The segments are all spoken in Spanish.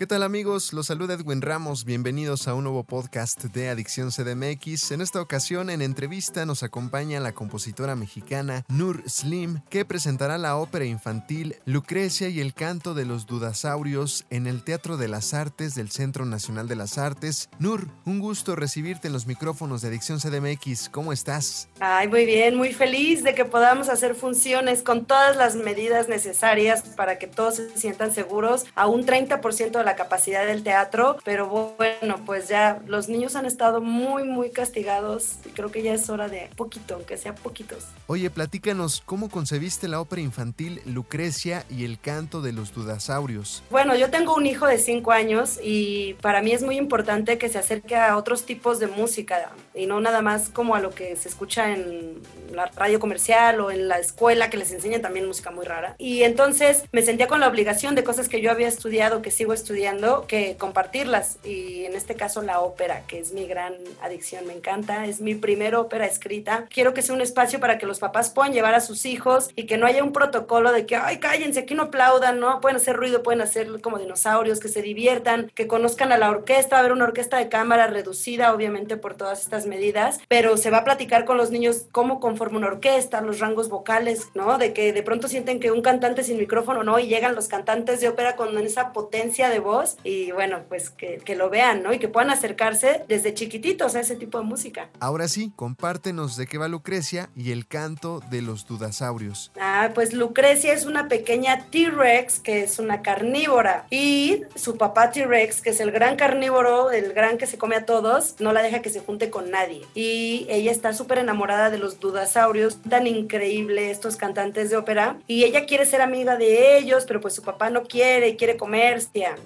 ¿Qué tal amigos? Los saluda Edwin Ramos, bienvenidos a un nuevo podcast de Adicción CDMX. En esta ocasión en entrevista nos acompaña la compositora mexicana Nur Slim, que presentará la ópera infantil Lucrecia y el canto de los dudasaurios en el Teatro de las Artes del Centro Nacional de las Artes. Nur, un gusto recibirte en los micrófonos de Adicción CDMX. ¿Cómo estás? Ay, muy bien, muy feliz de que podamos hacer funciones con todas las medidas necesarias para que todos se sientan seguros a un 30% de la capacidad del teatro, pero bueno, pues ya los niños han estado muy, muy castigados y creo que ya es hora de poquito, aunque sea poquitos. Oye, platícanos, ¿cómo concebiste la ópera infantil Lucrecia y el canto de los dudasaurios? Bueno, yo tengo un hijo de 5 años y para mí es muy importante que se acerque a otros tipos de música y no nada más como a lo que se escucha en la radio comercial o en la escuela que les enseñan también música muy rara. Y entonces me sentía con la obligación de cosas que yo había estudiado, que sigo estudiando que compartirlas. Y en este caso la ópera, que es mi gran adicción, me encanta. Es mi primera ópera escrita. Quiero que sea un espacio para que los papás puedan llevar a sus hijos y que no haya un protocolo de que, ay, cállense, aquí no aplaudan, ¿no? Pueden hacer ruido, pueden hacer como dinosaurios, que se diviertan, que conozcan a la orquesta. Va a haber una orquesta de cámara reducida, obviamente, por todas estas medidas, pero se va a platicar con los niños cómo conforma una orquesta, los rangos vocales, ¿no? De que de pronto sienten que un cantante sin micrófono, ¿no? Y llegan los cantantes de ópera con esa potencia de voz y bueno, pues que, que, lo vean, ¿no? Y que puedan acercarse desde chiquititos a ese tipo de música. Ahora sí, compártenos de qué va Lucrecia y el canto de los dudasaurios. Ah, pues Lucrecia es una pequeña T-Rex que es una carnívora y su papá T-Rex, que es el gran carnívoro, el gran que se come a todos, no la deja que se junte con nadie. Y ella está súper enamorada de los dudasaurios, tan increíble estos cantantes de ópera, y ella quiere ser amiga de ellos, pero pues su papá no quiere quiere comer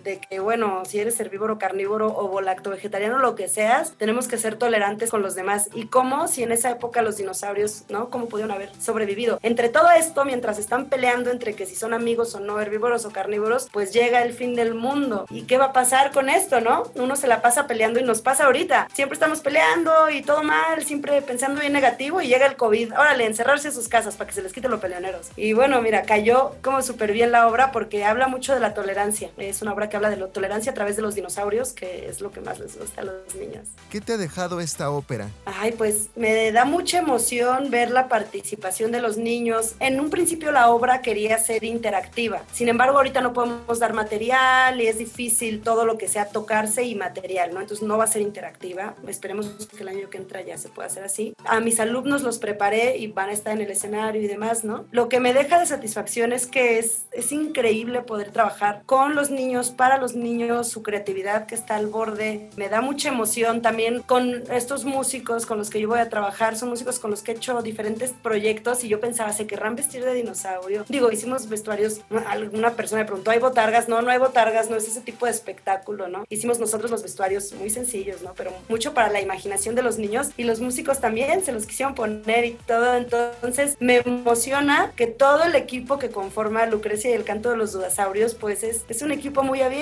de que, bueno, si eres herbívoro, carnívoro o volacto vegetariano, lo que seas, tenemos que ser tolerantes con los demás. ¿Y cómo? Si en esa época los dinosaurios, ¿no? ¿Cómo pudieron haber sobrevivido? Entre todo esto, mientras están peleando entre que si son amigos o no, herbívoros o carnívoros, pues llega el fin del mundo. ¿Y qué va a pasar con esto, no? Uno se la pasa peleando y nos pasa ahorita. Siempre estamos peleando y todo mal, siempre pensando bien negativo y llega el COVID. Órale, encerrarse en sus casas para que se les quite los peleoneros. Y bueno, mira, cayó como súper bien la obra porque habla mucho de la tolerancia. Es una obra que habla de la tolerancia a través de los dinosaurios, que es lo que más les gusta a los niños. ¿Qué te ha dejado esta ópera? Ay, pues me da mucha emoción ver la participación de los niños. En un principio la obra quería ser interactiva, sin embargo ahorita no podemos dar material y es difícil todo lo que sea tocarse y material, ¿no? Entonces no va a ser interactiva. Esperemos que el año que entra ya se pueda hacer así. A mis alumnos los preparé y van a estar en el escenario y demás, ¿no? Lo que me deja de satisfacción es que es, es increíble poder trabajar con los niños para los niños, su creatividad que está al borde. Me da mucha emoción también con estos músicos con los que yo voy a trabajar. Son músicos con los que he hecho diferentes proyectos y yo pensaba, ¿se querrán vestir de dinosaurio? Digo, hicimos vestuarios, alguna persona me preguntó, ¿hay botargas? No, no hay botargas, no es ese tipo de espectáculo, ¿no? Hicimos nosotros los vestuarios muy sencillos, ¿no? Pero mucho para la imaginación de los niños y los músicos también se los quisieron poner y todo. Entonces me emociona que todo el equipo que conforma Lucrecia y el canto de los dudasaurios, pues es, es un equipo muy abierto,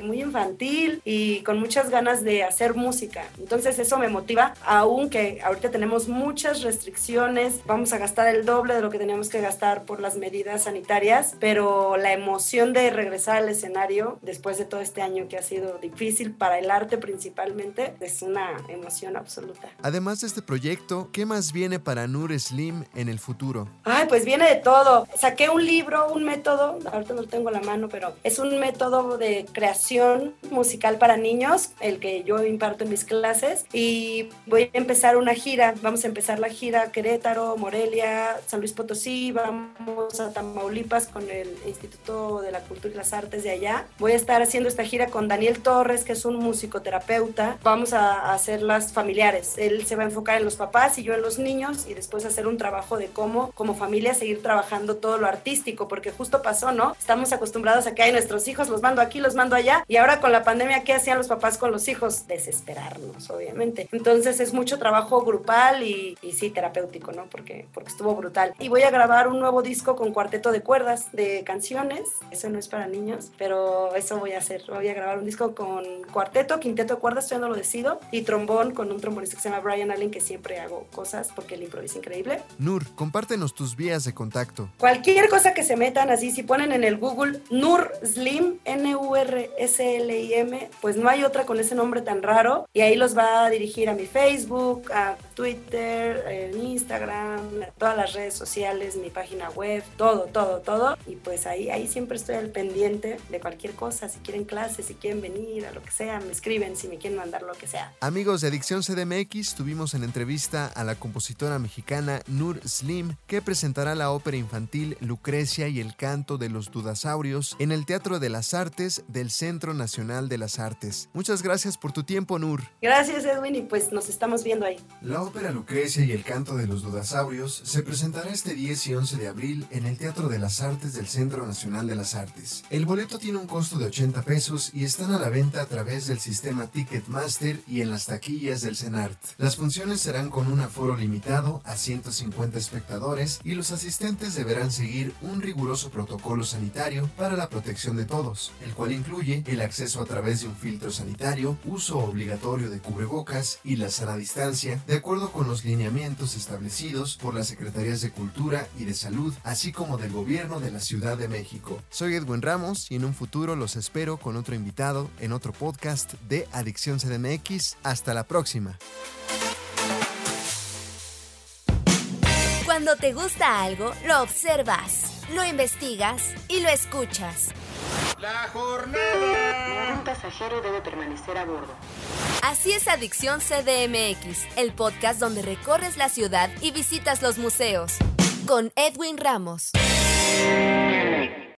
muy infantil y con muchas ganas de hacer música. Entonces eso me motiva, aunque ahorita tenemos muchas restricciones, vamos a gastar el doble de lo que teníamos que gastar por las medidas sanitarias, pero la emoción de regresar al escenario después de todo este año que ha sido difícil para el arte principalmente, es una emoción absoluta. Además de este proyecto, ¿qué más viene para Nur Slim en el futuro? Ay, pues viene de todo. Saqué un libro, un método, ahorita no lo tengo a la mano, pero es un método de creación musical para niños, el que yo imparto en mis clases. Y voy a empezar una gira. Vamos a empezar la gira Querétaro, Morelia, San Luis Potosí. Vamos a Tamaulipas con el Instituto de la Cultura y las Artes de allá. Voy a estar haciendo esta gira con Daniel Torres, que es un musicoterapeuta. Vamos a hacerlas familiares. Él se va a enfocar en los papás y yo en los niños y después hacer un trabajo de cómo como familia seguir trabajando todo lo artístico, porque justo pasó, ¿no? Estamos acostumbrados a que hay nuestros hijos, los mando aquí aquí, los mando allá. Y ahora con la pandemia, ¿qué hacían los papás con los hijos? Desesperarnos, obviamente. Entonces es mucho trabajo grupal y, y sí, terapéutico, ¿no? Porque, porque estuvo brutal. Y voy a grabar un nuevo disco con cuarteto de cuerdas, de canciones. Eso no es para niños, pero eso voy a hacer. Voy a grabar un disco con cuarteto, quinteto de cuerdas, todavía no lo decido, y trombón con un trombonista que se llama Brian Allen, que siempre hago cosas porque él improvisa increíble. Nur, compártenos tus vías de contacto. Cualquier cosa que se metan así, si ponen en el Google Nur Slim, N-U-R-S-L-I-M, pues no hay otra con ese nombre tan raro, y ahí los va a dirigir a mi Facebook, a Twitter, en Instagram, a todas las redes sociales, mi página web, todo, todo, todo. Y pues ahí, ahí siempre estoy al pendiente de cualquier cosa, si quieren clases, si quieren venir, a lo que sea, me escriben, si me quieren mandar lo que sea. Amigos de Adicción CDMX, tuvimos en entrevista a la compositora mexicana Nur Slim, que presentará la ópera infantil Lucrecia y el canto de los dudasaurios en el Teatro de las Artes del Centro Nacional de las Artes. Muchas gracias por tu tiempo, Nur. Gracias, Edwin, y pues nos estamos viendo ahí. La ópera Lucrecia y el canto de los dudasaurios se presentará este 10 y 11 de abril en el Teatro de las Artes del Centro Nacional de las Artes. El boleto tiene un costo de 80 pesos y están a la venta a través del sistema Ticketmaster y en las taquillas del CENART. Las funciones serán con un aforo limitado a 150 espectadores y los asistentes deberán seguir un riguroso protocolo sanitario para la protección de todos, el incluye el acceso a través de un filtro sanitario, uso obligatorio de cubrebocas y la sana distancia, de acuerdo con los lineamientos establecidos por las Secretarías de Cultura y de Salud, así como del Gobierno de la Ciudad de México. Soy Edwin Ramos y en un futuro los espero con otro invitado en otro podcast de Adicción CDMX. Hasta la próxima. Cuando te gusta algo, lo observas, lo investigas y lo escuchas. La jornada. Ningún pasajero debe permanecer a bordo. Así es Adicción CDMX, el podcast donde recorres la ciudad y visitas los museos. Con Edwin Ramos.